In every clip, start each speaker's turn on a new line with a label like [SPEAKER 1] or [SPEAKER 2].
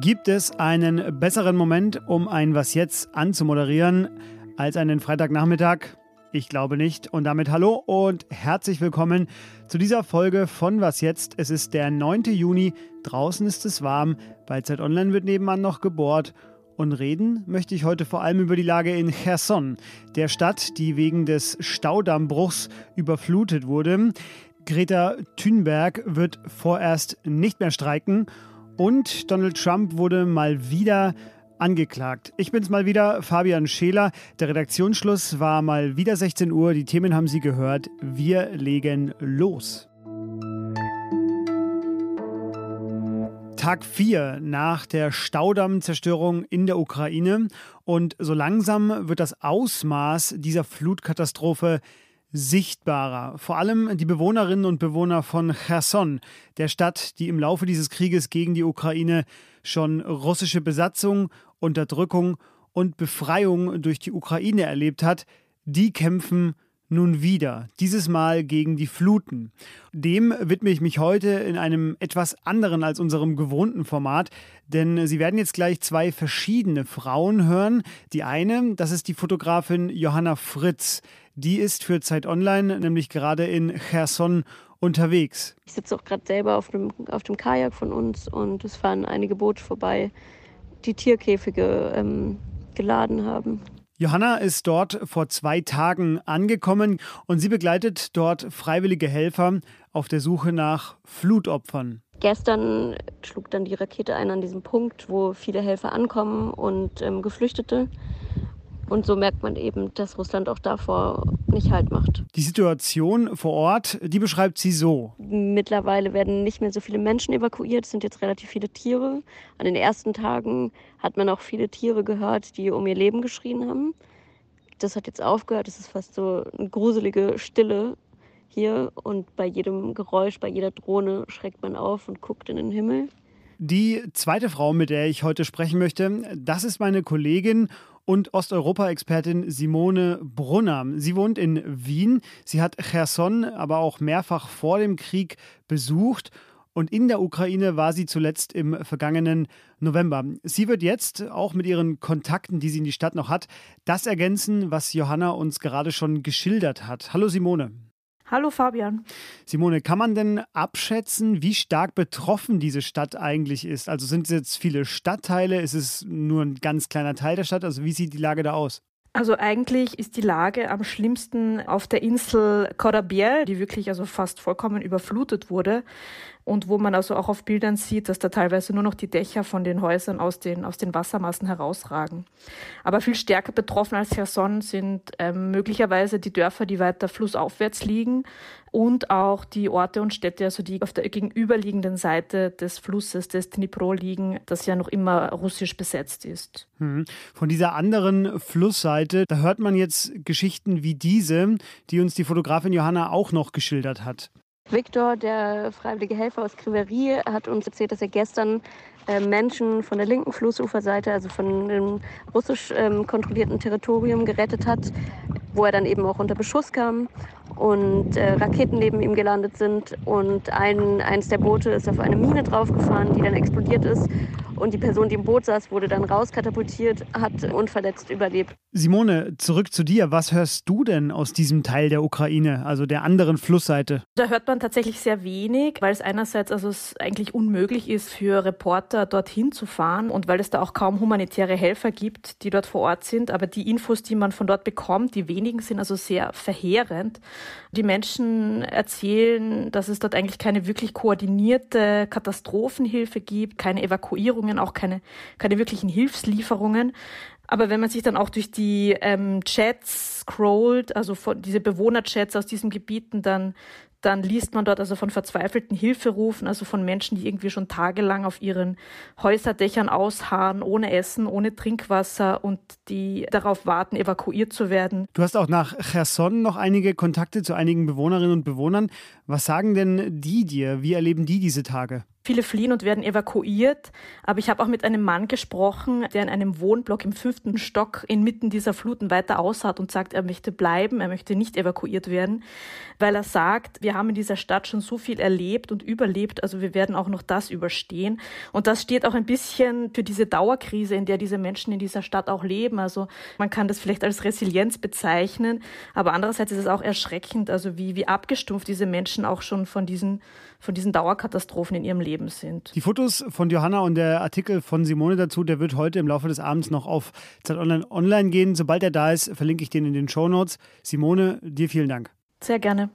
[SPEAKER 1] Gibt es einen besseren Moment, um ein Was jetzt anzumoderieren, als einen Freitagnachmittag? Ich glaube nicht. Und damit hallo und herzlich willkommen zu dieser Folge von Was jetzt. Es ist der 9. Juni, draußen ist es warm, bei Zeit Online wird nebenan noch gebohrt. Und reden möchte ich heute vor allem über die Lage in Cherson, der Stadt, die wegen des Staudammbruchs überflutet wurde. Greta Thunberg wird vorerst nicht mehr streiken und Donald Trump wurde mal wieder angeklagt. Ich bin's mal wieder, Fabian Scheler. Der Redaktionsschluss war mal wieder 16 Uhr. Die Themen haben Sie gehört. Wir legen los. Tag 4 nach der Staudammzerstörung in der Ukraine und so langsam wird das Ausmaß dieser Flutkatastrophe sichtbarer. Vor allem die Bewohnerinnen und Bewohner von Cherson, der Stadt, die im Laufe dieses Krieges gegen die Ukraine schon russische Besatzung, Unterdrückung und Befreiung durch die Ukraine erlebt hat, die kämpfen nun wieder, dieses Mal gegen die Fluten. Dem widme ich mich heute in einem etwas anderen als unserem gewohnten Format, denn Sie werden jetzt gleich zwei verschiedene Frauen hören. Die eine, das ist die Fotografin Johanna Fritz. Die ist für Zeit Online nämlich gerade in Cherson unterwegs.
[SPEAKER 2] Ich sitze auch gerade selber auf dem, auf dem Kajak von uns und es fahren einige Boote vorbei, die Tierkäfige ähm, geladen haben.
[SPEAKER 1] Johanna ist dort vor zwei Tagen angekommen und sie begleitet dort freiwillige Helfer auf der Suche nach Flutopfern.
[SPEAKER 2] Gestern schlug dann die Rakete ein an diesem Punkt, wo viele Helfer ankommen und ähm, Geflüchtete. Und so merkt man eben, dass Russland auch davor nicht Halt macht.
[SPEAKER 1] Die Situation vor Ort, die beschreibt sie so.
[SPEAKER 2] Mittlerweile werden nicht mehr so viele Menschen evakuiert, es sind jetzt relativ viele Tiere. An den ersten Tagen hat man auch viele Tiere gehört, die um ihr Leben geschrien haben. Das hat jetzt aufgehört, es ist fast so eine gruselige Stille hier und bei jedem Geräusch, bei jeder Drohne schreckt man auf und guckt in den Himmel.
[SPEAKER 1] Die zweite Frau, mit der ich heute sprechen möchte, das ist meine Kollegin und Osteuropa-Expertin Simone Brunner. Sie wohnt in Wien. Sie hat Cherson aber auch mehrfach vor dem Krieg besucht. Und in der Ukraine war sie zuletzt im vergangenen November. Sie wird jetzt auch mit ihren Kontakten, die sie in die Stadt noch hat, das ergänzen, was Johanna uns gerade schon geschildert hat. Hallo Simone.
[SPEAKER 3] Hallo Fabian.
[SPEAKER 1] Simone, kann man denn abschätzen, wie stark betroffen diese Stadt eigentlich ist? Also sind es jetzt viele Stadtteile? Ist es nur ein ganz kleiner Teil der Stadt? Also wie sieht die Lage da aus?
[SPEAKER 3] Also eigentlich ist die Lage am schlimmsten auf der Insel Corabiel, die wirklich also fast vollkommen überflutet wurde und wo man also auch auf Bildern sieht, dass da teilweise nur noch die Dächer von den Häusern aus den, aus den Wassermassen herausragen. Aber viel stärker betroffen als Cherson sind ähm, möglicherweise die Dörfer, die weiter flussaufwärts liegen und auch die Orte und Städte, also die auf der gegenüberliegenden Seite des Flusses des Dnipro liegen, das ja noch immer russisch besetzt ist.
[SPEAKER 1] Hm. Von dieser anderen Flussseite, da hört man jetzt Geschichten wie diese, die uns die Fotografin Johanna auch noch geschildert hat.
[SPEAKER 2] Viktor, der freiwillige Helfer aus Kriverie, hat uns erzählt, dass er gestern äh, Menschen von der linken Flussuferseite, also von dem russisch ähm, kontrollierten Territorium, gerettet hat, wo er dann eben auch unter Beschuss kam und äh, Raketen neben ihm gelandet sind. Und ein, eins der Boote ist auf eine Mine draufgefahren, die dann explodiert ist und die Person, die im Boot saß, wurde dann rauskatapultiert, hat unverletzt überlebt.
[SPEAKER 1] Simone, zurück zu dir. Was hörst du denn aus diesem Teil der Ukraine, also der anderen Flussseite?
[SPEAKER 3] Da hört man tatsächlich sehr wenig, weil es einerseits also es eigentlich unmöglich ist für Reporter dorthin zu fahren und weil es da auch kaum humanitäre Helfer gibt, die dort vor Ort sind. Aber die Infos, die man von dort bekommt, die wenigen sind also sehr verheerend. Die Menschen erzählen, dass es dort eigentlich keine wirklich koordinierte Katastrophenhilfe gibt, keine Evakuierungen auch keine, keine wirklichen Hilfslieferungen. Aber wenn man sich dann auch durch die ähm, Chats scrollt, also von, diese Bewohnerchats aus diesen Gebieten, dann, dann liest man dort also von verzweifelten Hilferufen, also von Menschen, die irgendwie schon tagelang auf ihren Häuserdächern ausharren, ohne Essen, ohne Trinkwasser und die darauf warten, evakuiert zu werden.
[SPEAKER 1] Du hast auch nach Cherson noch einige Kontakte zu einigen Bewohnerinnen und Bewohnern. Was sagen denn die dir? Wie erleben die diese Tage?
[SPEAKER 3] Viele fliehen und werden evakuiert. Aber ich habe auch mit einem Mann gesprochen, der in einem Wohnblock im fünften Stock inmitten dieser Fluten weiter aushat und sagt, er möchte bleiben, er möchte nicht evakuiert werden, weil er sagt, wir haben in dieser Stadt schon so viel erlebt und überlebt, also wir werden auch noch das überstehen. Und das steht auch ein bisschen für diese Dauerkrise, in der diese Menschen in dieser Stadt auch leben. Also man kann das vielleicht als Resilienz bezeichnen, aber andererseits ist es auch erschreckend, also wie, wie abgestumpft diese Menschen auch schon von diesen, von diesen Dauerkatastrophen in ihrem Leben sind.
[SPEAKER 1] Die Fotos von Johanna und der Artikel von Simone dazu, der wird heute im Laufe des Abends noch auf Zeit Online online gehen. Sobald er da ist, verlinke ich den in den Show Notes. Simone, dir vielen Dank.
[SPEAKER 3] Sehr gerne.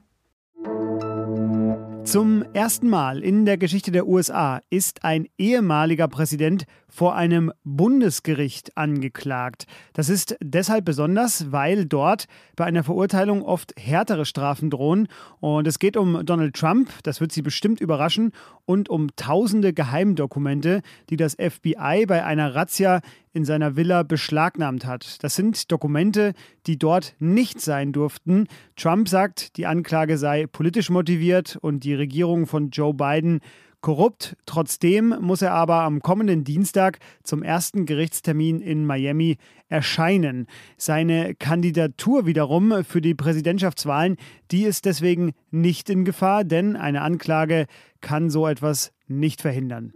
[SPEAKER 1] Zum ersten Mal in der Geschichte der USA ist ein ehemaliger Präsident vor einem Bundesgericht angeklagt. Das ist deshalb besonders, weil dort bei einer Verurteilung oft härtere Strafen drohen. Und es geht um Donald Trump, das wird Sie bestimmt überraschen, und um tausende Geheimdokumente, die das FBI bei einer Razzia in seiner Villa beschlagnahmt hat. Das sind Dokumente, die dort nicht sein durften. Trump sagt, die Anklage sei politisch motiviert und die Regierung von Joe Biden korrupt. Trotzdem muss er aber am kommenden Dienstag zum ersten Gerichtstermin in Miami erscheinen. Seine Kandidatur wiederum für die Präsidentschaftswahlen, die ist deswegen nicht in Gefahr, denn eine Anklage kann so etwas nicht verhindern.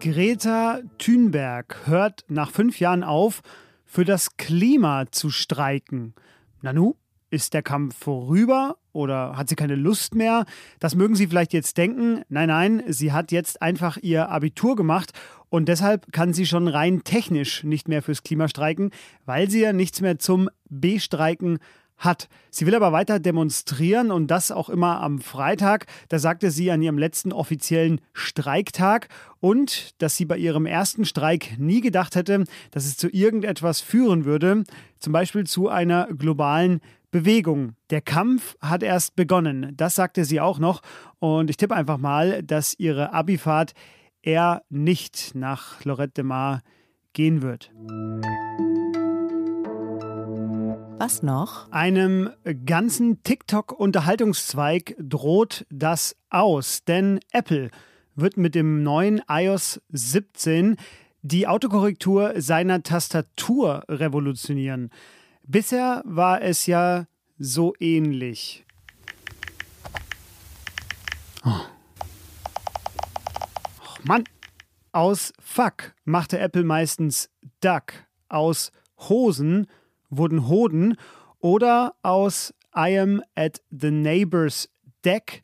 [SPEAKER 1] Greta Thunberg hört nach fünf Jahren auf, für das Klima zu streiken. Nanu, ist der Kampf vorüber oder hat sie keine Lust mehr? Das mögen Sie vielleicht jetzt denken. Nein, nein, sie hat jetzt einfach ihr Abitur gemacht und deshalb kann sie schon rein technisch nicht mehr fürs Klima streiken, weil sie ja nichts mehr zum Bestreiken hat. Sie will aber weiter demonstrieren und das auch immer am Freitag. Da sagte sie an ihrem letzten offiziellen Streiktag und dass sie bei ihrem ersten Streik nie gedacht hätte, dass es zu irgendetwas führen würde, zum Beispiel zu einer globalen Bewegung. Der Kampf hat erst begonnen. Das sagte sie auch noch. Und ich tippe einfach mal, dass ihre Abifahrt eher nicht nach Lorette de Mar gehen wird.
[SPEAKER 4] Was noch?
[SPEAKER 1] Einem ganzen TikTok-Unterhaltungszweig droht das aus, denn Apple wird mit dem neuen iOS 17 die Autokorrektur seiner Tastatur revolutionieren. Bisher war es ja so ähnlich. Oh. oh Mann! Aus Fuck machte Apple meistens Duck. Aus Hosen wurden Hoden. Oder aus I am at the neighbor's deck.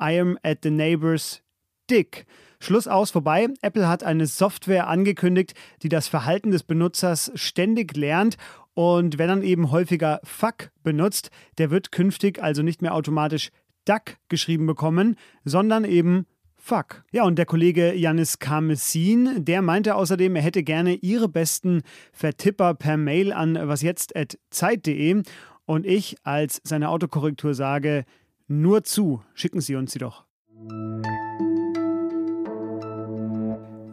[SPEAKER 1] I am at the neighbor's dick. Schluss aus, vorbei. Apple hat eine Software angekündigt, die das Verhalten des Benutzers ständig lernt und wenn dann eben häufiger Fuck benutzt, der wird künftig also nicht mehr automatisch Duck geschrieben bekommen, sondern eben Fuck. Ja, und der Kollege Janis Karmesin, der meinte außerdem, er hätte gerne ihre besten Vertipper per Mail an wasjetzt.zeit.de. Und ich als seine Autokorrektur sage, nur zu, schicken Sie uns sie doch.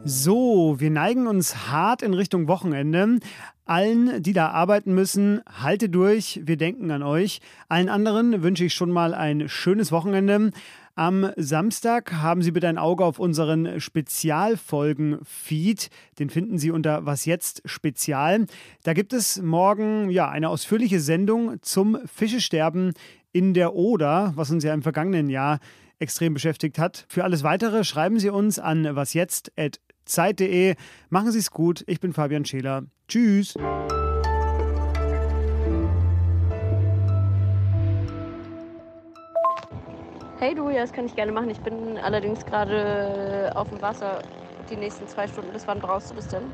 [SPEAKER 1] So, wir neigen uns hart in Richtung Wochenende. Allen, die da arbeiten müssen, halte durch, wir denken an euch. Allen anderen wünsche ich schon mal ein schönes Wochenende. Am Samstag haben Sie bitte ein Auge auf unseren Spezialfolgen-Feed. Den finden Sie unter Was jetzt Spezial. Da gibt es morgen ja eine ausführliche Sendung zum Fischesterben in der Oder, was uns ja im vergangenen Jahr extrem beschäftigt hat. Für alles weitere schreiben Sie uns an wasjetzt@ Zeit.de. Machen Sie es gut. Ich bin Fabian Scheler. Tschüss.
[SPEAKER 2] Hey du, ja, das kann ich gerne machen. Ich bin allerdings gerade auf dem Wasser die nächsten zwei Stunden. Bis wann brauchst du das denn?